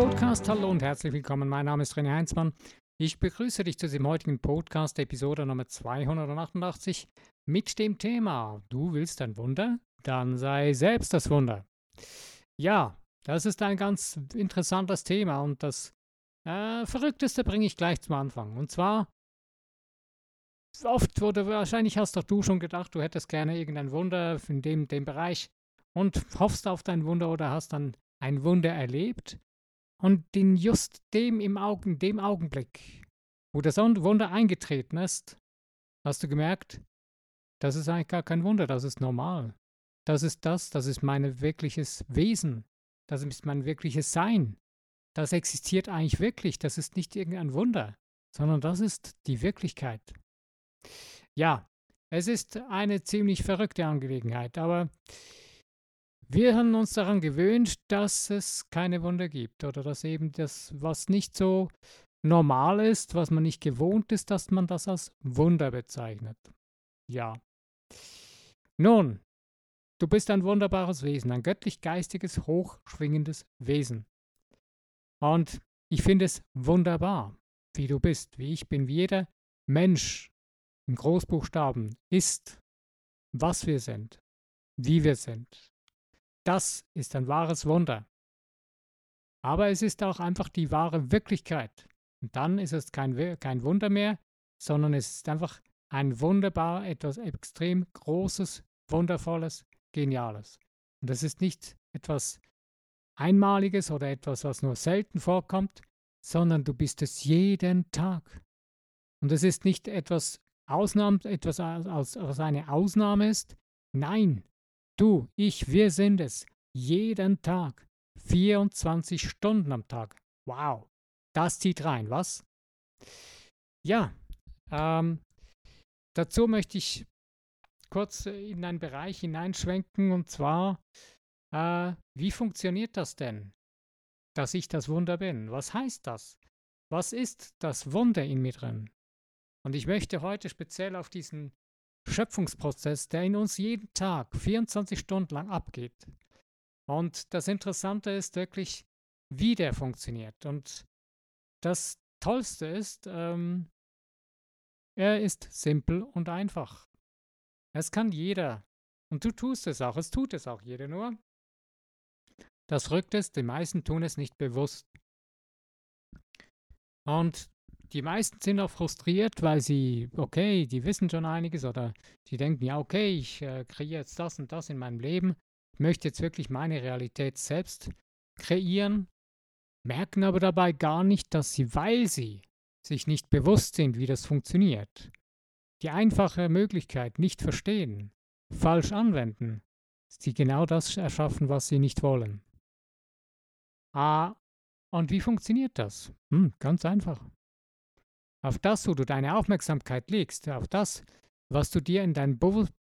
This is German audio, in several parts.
Podcast. Hallo und herzlich willkommen. Mein Name ist René Heinzmann. Ich begrüße dich zu diesem heutigen Podcast, Episode Nummer 288, mit dem Thema: Du willst ein Wunder? Dann sei selbst das Wunder. Ja, das ist ein ganz interessantes Thema und das äh, Verrückteste bringe ich gleich zum Anfang. Und zwar, oft wurde wahrscheinlich hast doch du schon gedacht, du hättest gerne irgendein Wunder in dem, dem Bereich und hoffst auf dein Wunder oder hast dann ein Wunder erlebt. Und in just dem im Augen, dem Augenblick, wo das Wunder eingetreten ist, hast du gemerkt, das ist eigentlich gar kein Wunder, das ist normal. Das ist das, das ist mein wirkliches Wesen, das ist mein wirkliches Sein. Das existiert eigentlich wirklich, das ist nicht irgendein Wunder, sondern das ist die Wirklichkeit. Ja, es ist eine ziemlich verrückte Angelegenheit, aber wir haben uns daran gewöhnt, dass es keine Wunder gibt oder dass eben das, was nicht so normal ist, was man nicht gewohnt ist, dass man das als Wunder bezeichnet. Ja. Nun, du bist ein wunderbares Wesen, ein göttlich-geistiges, hochschwingendes Wesen. Und ich finde es wunderbar, wie du bist, wie ich bin, wie jeder Mensch in Großbuchstaben ist, was wir sind, wie wir sind. Das ist ein wahres Wunder. Aber es ist auch einfach die wahre Wirklichkeit. Und dann ist es kein, kein Wunder mehr, sondern es ist einfach ein wunderbar, etwas extrem Großes, Wundervolles, Geniales. Und es ist nicht etwas Einmaliges oder etwas, was nur selten vorkommt, sondern du bist es jeden Tag. Und es ist nicht etwas Ausnahme, etwas, was eine Ausnahme ist. Nein, Du, ich, wir sind es. Jeden Tag. 24 Stunden am Tag. Wow. Das zieht rein, was? Ja, ähm, dazu möchte ich kurz in einen Bereich hineinschwenken und zwar, äh, wie funktioniert das denn, dass ich das Wunder bin? Was heißt das? Was ist das Wunder in mir drin? Und ich möchte heute speziell auf diesen Schöpfungsprozess, der in uns jeden Tag 24 Stunden lang abgeht. Und das Interessante ist wirklich, wie der funktioniert. Und das Tollste ist, ähm, er ist simpel und einfach. Es kann jeder. Und du tust es auch. Es tut es auch jeder nur. Das Rückt ist, die meisten tun es nicht bewusst. Und die meisten sind auch frustriert, weil sie, okay, die wissen schon einiges oder die denken, ja, okay, ich äh, kreiere jetzt das und das in meinem Leben, möchte jetzt wirklich meine Realität selbst kreieren, merken aber dabei gar nicht, dass sie, weil sie sich nicht bewusst sind, wie das funktioniert, die einfache Möglichkeit nicht verstehen, falsch anwenden, sie genau das erschaffen, was sie nicht wollen. Ah, und wie funktioniert das? Hm, ganz einfach auf das, wo du deine Aufmerksamkeit legst, auf das, was du dir in, dein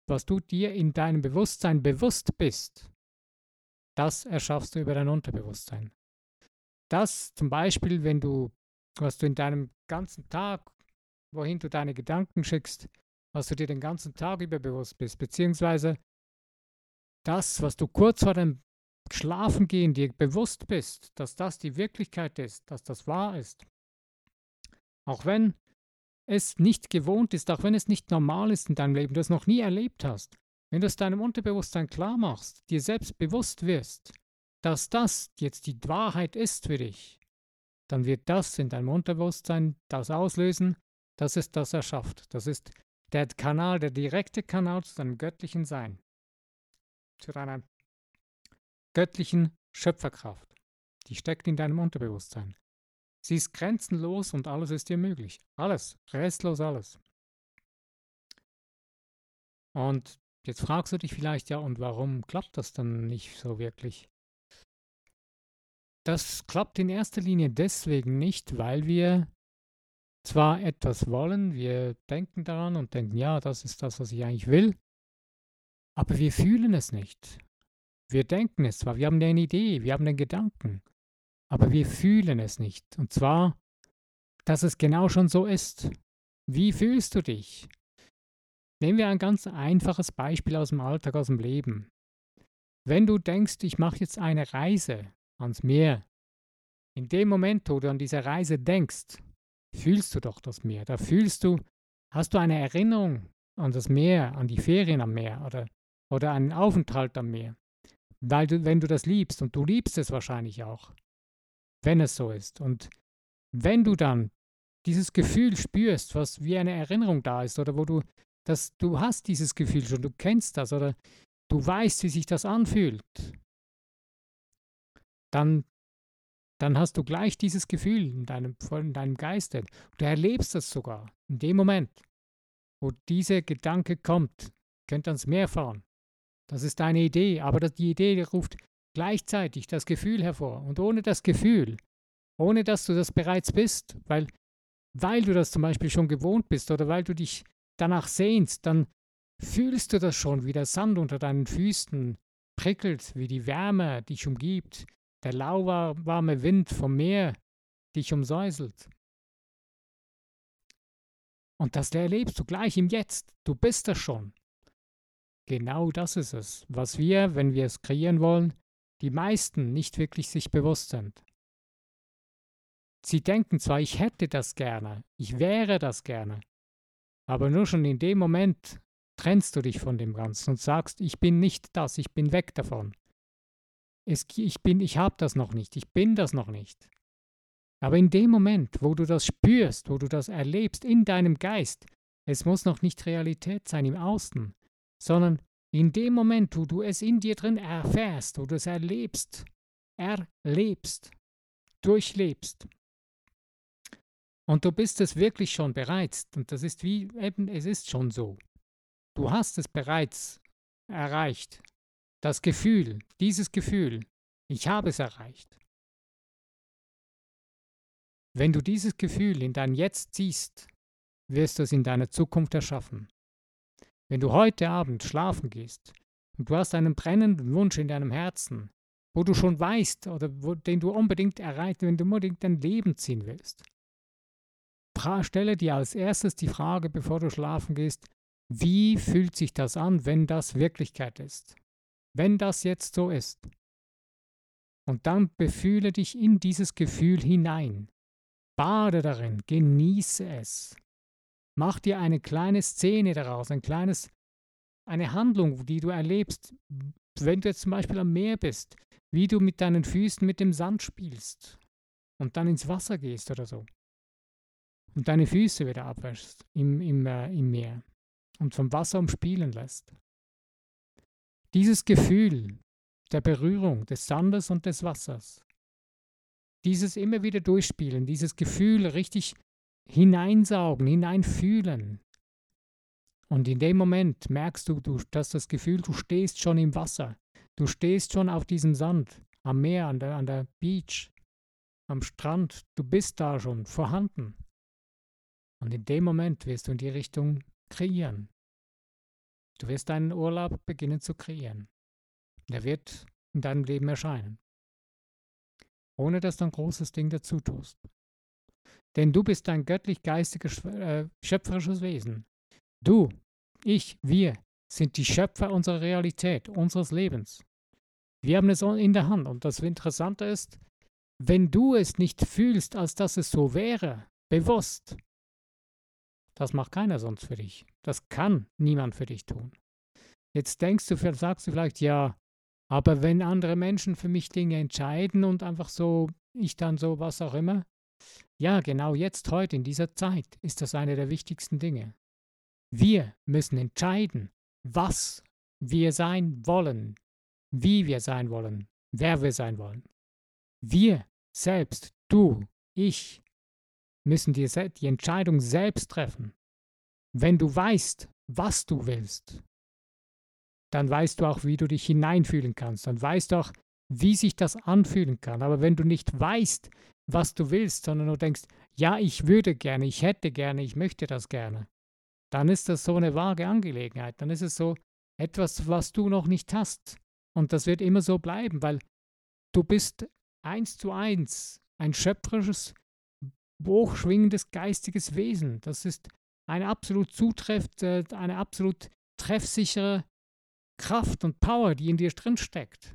was du dir in deinem Bewusstsein bewusst bist, das erschaffst du über dein Unterbewusstsein. Das zum Beispiel, wenn du, was du in deinem ganzen Tag, wohin du deine Gedanken schickst, was du dir den ganzen Tag über bewusst bist, beziehungsweise das, was du kurz vor dem Schlafengehen dir bewusst bist, dass das die Wirklichkeit ist, dass das wahr ist, auch wenn es nicht gewohnt ist, auch wenn es nicht normal ist in deinem Leben, du es noch nie erlebt hast, wenn du es deinem Unterbewusstsein klar machst, dir selbst bewusst wirst, dass das jetzt die Wahrheit ist für dich, dann wird das in deinem Unterbewusstsein das auslösen, dass es das erschafft. Das ist der Kanal, der direkte Kanal zu deinem göttlichen Sein, zu deiner göttlichen Schöpferkraft. Die steckt in deinem Unterbewusstsein. Sie ist grenzenlos und alles ist ihr möglich. Alles, restlos alles. Und jetzt fragst du dich vielleicht, ja, und warum klappt das dann nicht so wirklich? Das klappt in erster Linie deswegen nicht, weil wir zwar etwas wollen, wir denken daran und denken, ja, das ist das, was ich eigentlich will, aber wir fühlen es nicht. Wir denken es zwar, wir haben eine Idee, wir haben den Gedanken, aber wir fühlen es nicht. Und zwar, dass es genau schon so ist. Wie fühlst du dich? Nehmen wir ein ganz einfaches Beispiel aus dem Alltag, aus dem Leben. Wenn du denkst, ich mache jetzt eine Reise ans Meer, In dem Moment, wo du an diese Reise denkst, fühlst du doch das Meer. Da fühlst du, hast du eine Erinnerung an das Meer, an die Ferien am Meer oder, oder einen Aufenthalt am Meer. Weil du, wenn du das liebst, und du liebst es wahrscheinlich auch, wenn es so ist. Und wenn du dann dieses Gefühl spürst, was wie eine Erinnerung da ist, oder wo du das, du hast dieses Gefühl schon, du kennst das, oder du weißt, wie sich das anfühlt, dann, dann hast du gleich dieses Gefühl in deinem, in deinem Geiste. Du erlebst das sogar in dem Moment, wo dieser Gedanke kommt, könnt ans Meer fahren. Das ist deine Idee, aber die Idee ruft gleichzeitig das Gefühl hervor. Und ohne das Gefühl, ohne dass du das bereits bist, weil, weil du das zum Beispiel schon gewohnt bist oder weil du dich danach sehnst, dann fühlst du das schon, wie der Sand unter deinen Füßen prickelt, wie die Wärme dich umgibt, der lauwarme Wind vom Meer dich umsäuselt. Und das erlebst du gleich im Jetzt. Du bist das schon. Genau das ist es, was wir, wenn wir es kreieren wollen, die meisten nicht wirklich sich bewusst sind. Sie denken zwar, ich hätte das gerne, ich wäre das gerne, aber nur schon in dem Moment trennst du dich von dem Ganzen und sagst, ich bin nicht das, ich bin weg davon. Es, ich bin, ich habe das noch nicht, ich bin das noch nicht. Aber in dem Moment, wo du das spürst, wo du das erlebst in deinem Geist, es muss noch nicht Realität sein im Außen, sondern in dem Moment, wo du es in dir drin erfährst, wo du es erlebst, erlebst, durchlebst. Und du bist es wirklich schon bereits. Und das ist wie eben, es ist schon so. Du hast es bereits erreicht. Das Gefühl, dieses Gefühl, ich habe es erreicht. Wenn du dieses Gefühl in dein Jetzt ziehst, wirst du es in deiner Zukunft erschaffen. Wenn du heute Abend schlafen gehst und du hast einen brennenden Wunsch in deinem Herzen, wo du schon weißt oder wo, den du unbedingt erreicht, wenn du unbedingt dein Leben ziehen willst, stelle dir als erstes die Frage, bevor du schlafen gehst, wie fühlt sich das an, wenn das Wirklichkeit ist? wenn das jetzt so ist. Und dann befühle dich in dieses Gefühl hinein. Bade darin, genieße es. Mach dir eine kleine Szene daraus, ein kleines, eine Handlung, die du erlebst, wenn du jetzt zum Beispiel am Meer bist, wie du mit deinen Füßen mit dem Sand spielst und dann ins Wasser gehst oder so. Und deine Füße wieder abwäschst im, im, äh, im Meer und vom Wasser umspielen lässt. Dieses Gefühl der Berührung des Sandes und des Wassers, dieses immer wieder durchspielen, dieses Gefühl richtig hineinsaugen, hineinfühlen. Und in dem Moment merkst du, du, dass das Gefühl, du stehst schon im Wasser, du stehst schon auf diesem Sand, am Meer, an der, an der Beach, am Strand, du bist da schon vorhanden. Und in dem Moment wirst du in die Richtung kreieren. Du wirst deinen Urlaub beginnen zu kreieren. Der wird in deinem Leben erscheinen. Ohne dass du ein großes Ding dazu tust. Denn du bist ein göttlich-geistiges, äh, schöpferisches Wesen. Du, ich, wir sind die Schöpfer unserer Realität, unseres Lebens. Wir haben es in der Hand. Und das Interessante ist, wenn du es nicht fühlst, als dass es so wäre, bewusst, das macht keiner sonst für dich. Das kann niemand für dich tun. Jetzt denkst du, sagst du vielleicht, ja, aber wenn andere Menschen für mich Dinge entscheiden und einfach so, ich dann so, was auch immer, ja, genau jetzt, heute, in dieser Zeit, ist das eine der wichtigsten Dinge. Wir müssen entscheiden, was wir sein wollen, wie wir sein wollen, wer wir sein wollen. Wir selbst, du, ich, müssen die, die Entscheidung selbst treffen. Wenn du weißt, was du willst, dann weißt du auch, wie du dich hineinfühlen kannst. Dann weißt du auch, wie sich das anfühlen kann. Aber wenn du nicht weißt, was du willst, sondern nur denkst, ja, ich würde gerne, ich hätte gerne, ich möchte das gerne, dann ist das so eine vage Angelegenheit. Dann ist es so etwas, was du noch nicht hast. Und das wird immer so bleiben, weil du bist eins zu eins ein schöpferisches hochschwingendes geistiges Wesen. Das ist eine absolut zutrefft, äh, eine absolut treffsichere Kraft und Power, die in dir drin steckt.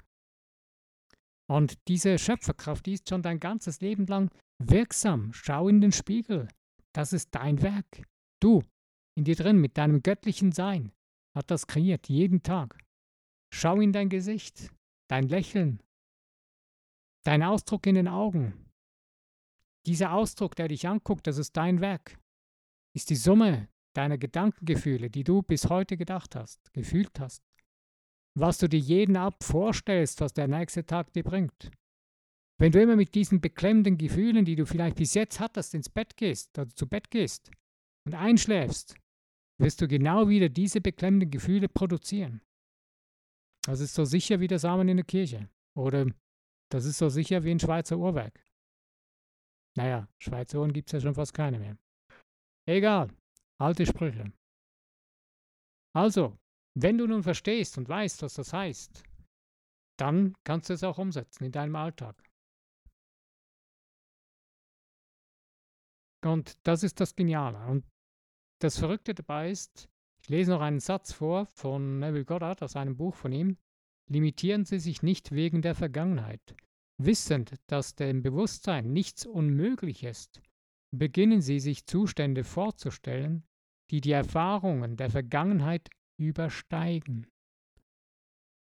Und diese Schöpferkraft, die ist schon dein ganzes Leben lang wirksam. Schau in den Spiegel. Das ist dein Werk. Du, in dir drin, mit deinem göttlichen Sein, hat das kreiert, jeden Tag. Schau in dein Gesicht, dein Lächeln, dein Ausdruck in den Augen. Dieser Ausdruck, der dich anguckt, das ist dein Werk, ist die Summe deiner Gedankengefühle, die du bis heute gedacht hast, gefühlt hast. Was du dir jeden Ab vorstellst, was der nächste Tag dir bringt. Wenn du immer mit diesen beklemmenden Gefühlen, die du vielleicht bis jetzt hattest, ins Bett gehst oder zu Bett gehst und einschläfst, wirst du genau wieder diese beklemmenden Gefühle produzieren. Das ist so sicher wie der Samen in der Kirche. Oder das ist so sicher wie ein Schweizer Uhrwerk. Naja, Schweizer Uhren gibt es ja schon fast keine mehr. Egal, alte Sprüche. Also, wenn du nun verstehst und weißt, was das heißt, dann kannst du es auch umsetzen in deinem Alltag. Und das ist das Geniale. Und das Verrückte dabei ist, ich lese noch einen Satz vor von Neville Goddard aus einem Buch von ihm. Limitieren Sie sich nicht wegen der Vergangenheit. Wissend, dass dem Bewusstsein nichts unmöglich ist, beginnen Sie sich Zustände vorzustellen, die die Erfahrungen der Vergangenheit übersteigen.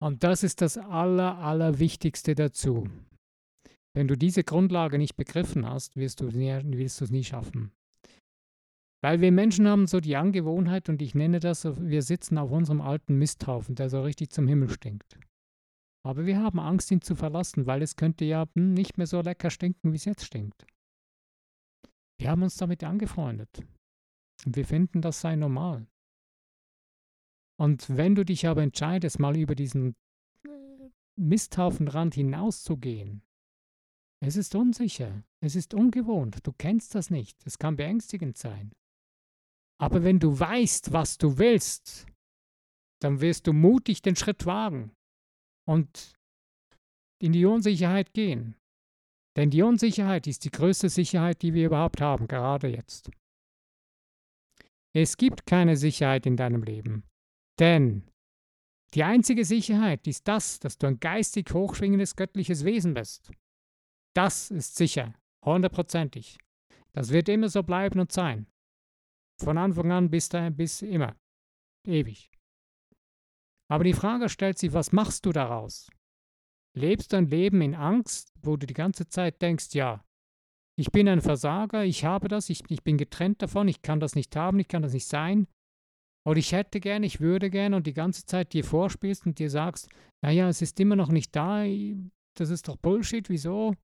Und das ist das Aller, Allerwichtigste dazu. Wenn du diese Grundlage nicht begriffen hast, wirst du, wirst du es nie schaffen. Weil wir Menschen haben so die Angewohnheit, und ich nenne das, wir sitzen auf unserem alten Misthaufen, der so richtig zum Himmel stinkt. Aber wir haben Angst, ihn zu verlassen, weil es könnte ja hm, nicht mehr so lecker stinken, wie es jetzt stinkt. Wir haben uns damit angefreundet. Und wir finden, das sei normal. Und wenn du dich aber entscheidest, mal über diesen Misthaufenrand hinauszugehen, es ist unsicher, es ist ungewohnt, du kennst das nicht, es kann beängstigend sein. Aber wenn du weißt, was du willst, dann wirst du mutig den Schritt wagen und in die Unsicherheit gehen. Denn die Unsicherheit ist die größte Sicherheit, die wir überhaupt haben, gerade jetzt. Es gibt keine Sicherheit in deinem Leben, denn die einzige Sicherheit ist das, dass du ein geistig hochschwingendes göttliches Wesen bist. Das ist sicher, hundertprozentig. Das wird immer so bleiben und sein. Von Anfang an bis, dahin, bis immer. Ewig. Aber die Frage stellt sich, was machst du daraus? Lebst du ein Leben in Angst, wo du die ganze Zeit denkst, ja, ich bin ein Versager, ich habe das, ich, ich bin getrennt davon, ich kann das nicht haben, ich kann das nicht sein. Oder ich hätte gern, ich würde gern und die ganze Zeit dir vorspielst und dir sagst, naja, es ist immer noch nicht da, das ist doch Bullshit, wieso?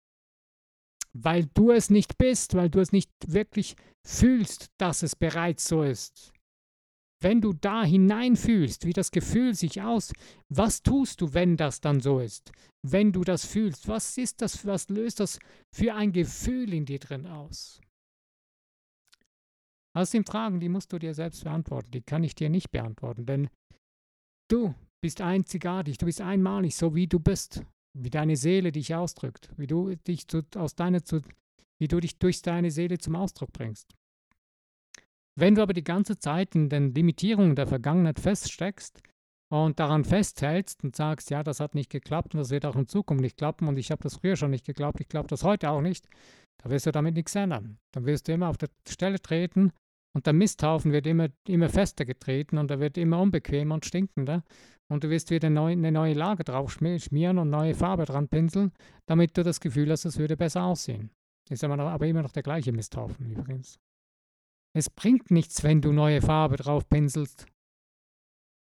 weil du es nicht bist, weil du es nicht wirklich fühlst, dass es bereits so ist. Wenn du da hineinfühlst, wie das Gefühl sich aus, was tust du, wenn das dann so ist? Wenn du das fühlst, was ist das, was löst das für ein Gefühl in dir drin aus? Aus den Fragen, die musst du dir selbst beantworten, die kann ich dir nicht beantworten, denn du bist einzigartig, du bist einmalig, so wie du bist wie deine Seele dich ausdrückt, wie du dich zu, aus deiner, zu, wie du dich durch deine Seele zum Ausdruck bringst. Wenn du aber die ganze Zeit in den Limitierungen der Vergangenheit feststeckst und daran festhältst und sagst, ja, das hat nicht geklappt und das wird auch in Zukunft nicht klappen und ich habe das früher schon nicht geglaubt, ich glaube das heute auch nicht, da wirst du damit nichts ändern. Dann wirst du immer auf der Stelle treten und der Misthaufen wird immer, immer fester getreten und er wird immer unbequemer und stinkender und du wirst wieder neu, eine neue Lage drauf schmieren und neue Farbe dran pinseln, damit du das Gefühl hast, es würde besser aussehen. Ist aber, noch, aber immer noch der gleiche Misthaufen übrigens. Es bringt nichts, wenn du neue Farbe drauf pinselst.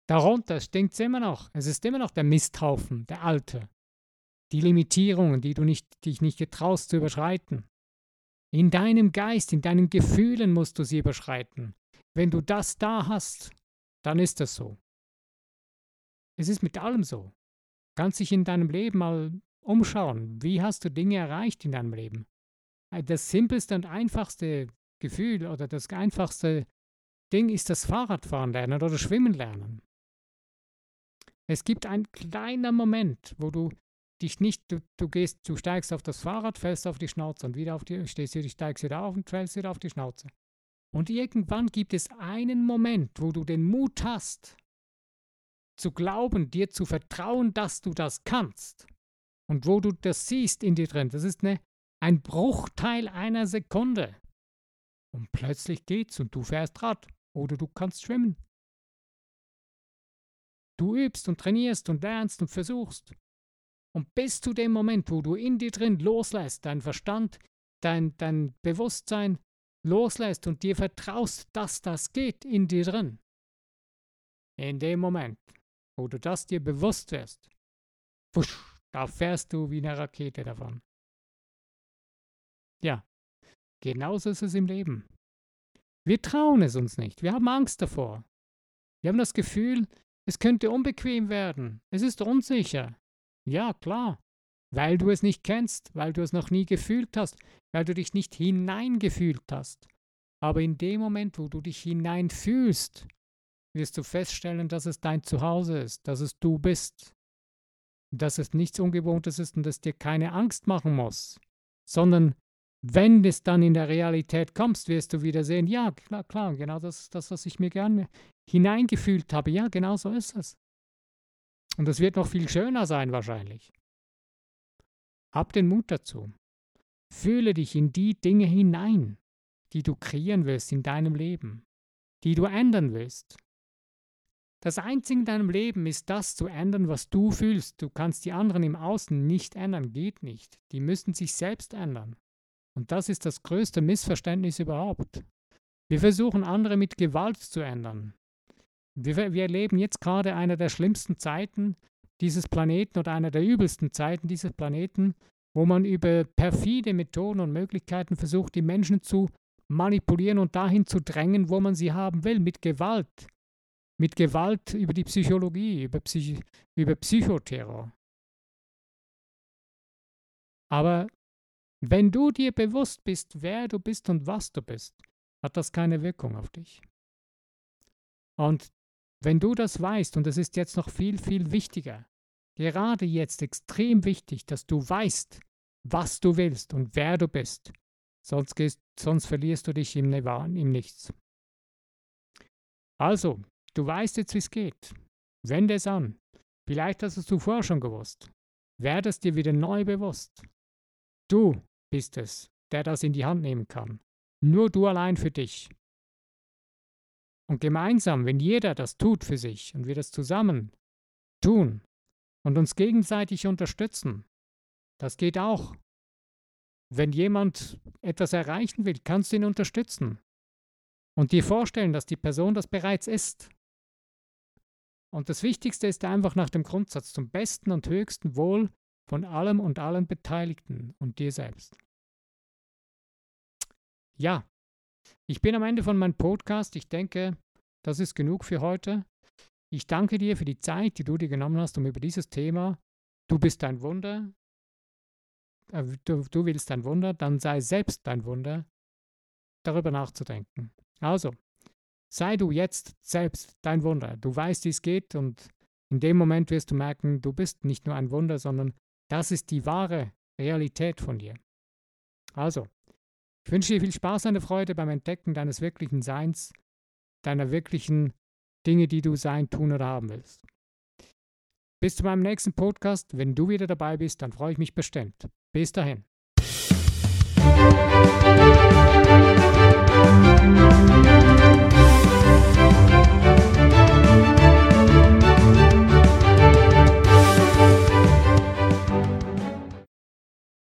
Darunter stinkt es immer noch. Es ist immer noch der Misthaufen, der alte. Die Limitierungen, die du nicht, dich nicht getraust zu überschreiten. In deinem Geist, in deinen Gefühlen musst du sie überschreiten. Wenn du das da hast, dann ist es so. Es ist mit allem so. Du kannst dich in deinem Leben mal umschauen. Wie hast du Dinge erreicht in deinem Leben? Äh, das simpelste und einfachste Gefühl oder das einfachste Ding ist das Fahrradfahren lernen oder Schwimmen lernen. Es gibt einen kleinen Moment, wo du dich nicht, du, du gehst, du steigst auf das Fahrrad, fällst auf die Schnauze und wieder auf die, stehst du, steigst wieder auf und fällst wieder auf die Schnauze. Und irgendwann gibt es einen Moment, wo du den Mut hast, zu glauben, dir zu vertrauen, dass du das kannst. und wo du das siehst in dir drin, das ist eine, ein Bruchteil einer Sekunde. Und plötzlich geht's und du fährst Rad oder du kannst schwimmen. Du übst und trainierst und lernst und versuchst. Und bis zu dem Moment, wo du in dir drin loslässt, dein Verstand, dein, dein Bewusstsein loslässt und dir vertraust, dass das geht in dir drin, in dem Moment, wo du das dir bewusst wirst, wusch, da fährst du wie eine Rakete davon. Ja, genauso ist es im Leben. Wir trauen es uns nicht. Wir haben Angst davor. Wir haben das Gefühl, es könnte unbequem werden. Es ist unsicher. Ja, klar. Weil du es nicht kennst, weil du es noch nie gefühlt hast, weil du dich nicht hineingefühlt hast. Aber in dem Moment, wo du dich hineinfühlst, wirst du feststellen, dass es dein Zuhause ist, dass es du bist, dass es nichts Ungewohntes ist und es dir keine Angst machen muss, sondern wenn es dann in der Realität kommst, wirst du wieder sehen, ja, klar, klar, genau das ist das, was ich mir gerne hineingefühlt habe. Ja, genau so ist es. Und es wird noch viel schöner sein wahrscheinlich. Hab den Mut dazu. Fühle dich in die Dinge hinein, die du kreieren willst in deinem Leben, die du ändern willst. Das Einzige in deinem Leben ist das zu ändern, was du fühlst. Du kannst die anderen im Außen nicht ändern, geht nicht. Die müssen sich selbst ändern. Und das ist das größte Missverständnis überhaupt. Wir versuchen andere mit Gewalt zu ändern. Wir, wir erleben jetzt gerade eine der schlimmsten Zeiten dieses Planeten oder einer der übelsten Zeiten dieses Planeten, wo man über perfide Methoden und Möglichkeiten versucht, die Menschen zu manipulieren und dahin zu drängen, wo man sie haben will, mit Gewalt mit Gewalt über die Psychologie, über, Psych über Psychoterror. Aber wenn du dir bewusst bist, wer du bist und was du bist, hat das keine Wirkung auf dich. Und wenn du das weißt, und es ist jetzt noch viel, viel wichtiger, gerade jetzt extrem wichtig, dass du weißt, was du willst und wer du bist, sonst, gehst, sonst verlierst du dich im, im Nichts. Also, Du weißt jetzt, wie es geht. Wende es an. Vielleicht hast du es zuvor schon gewusst. Werde es dir wieder neu bewusst. Du bist es, der das in die Hand nehmen kann. Nur du allein für dich. Und gemeinsam, wenn jeder das tut für sich und wir das zusammen tun und uns gegenseitig unterstützen, das geht auch. Wenn jemand etwas erreichen will, kannst du ihn unterstützen und dir vorstellen, dass die Person das bereits ist. Und das Wichtigste ist einfach nach dem Grundsatz zum besten und höchsten Wohl von allem und allen Beteiligten und dir selbst. Ja, ich bin am Ende von meinem Podcast. Ich denke, das ist genug für heute. Ich danke dir für die Zeit, die du dir genommen hast, um über dieses Thema, du bist ein Wunder, äh, du, du willst ein Wunder, dann sei selbst ein Wunder, darüber nachzudenken. Also, Sei du jetzt selbst dein Wunder. Du weißt, wie es geht und in dem Moment wirst du merken, du bist nicht nur ein Wunder, sondern das ist die wahre Realität von dir. Also, ich wünsche dir viel Spaß und Freude beim Entdecken deines wirklichen Seins, deiner wirklichen Dinge, die du sein, tun oder haben willst. Bis zu meinem nächsten Podcast. Wenn du wieder dabei bist, dann freue ich mich bestimmt. Bis dahin.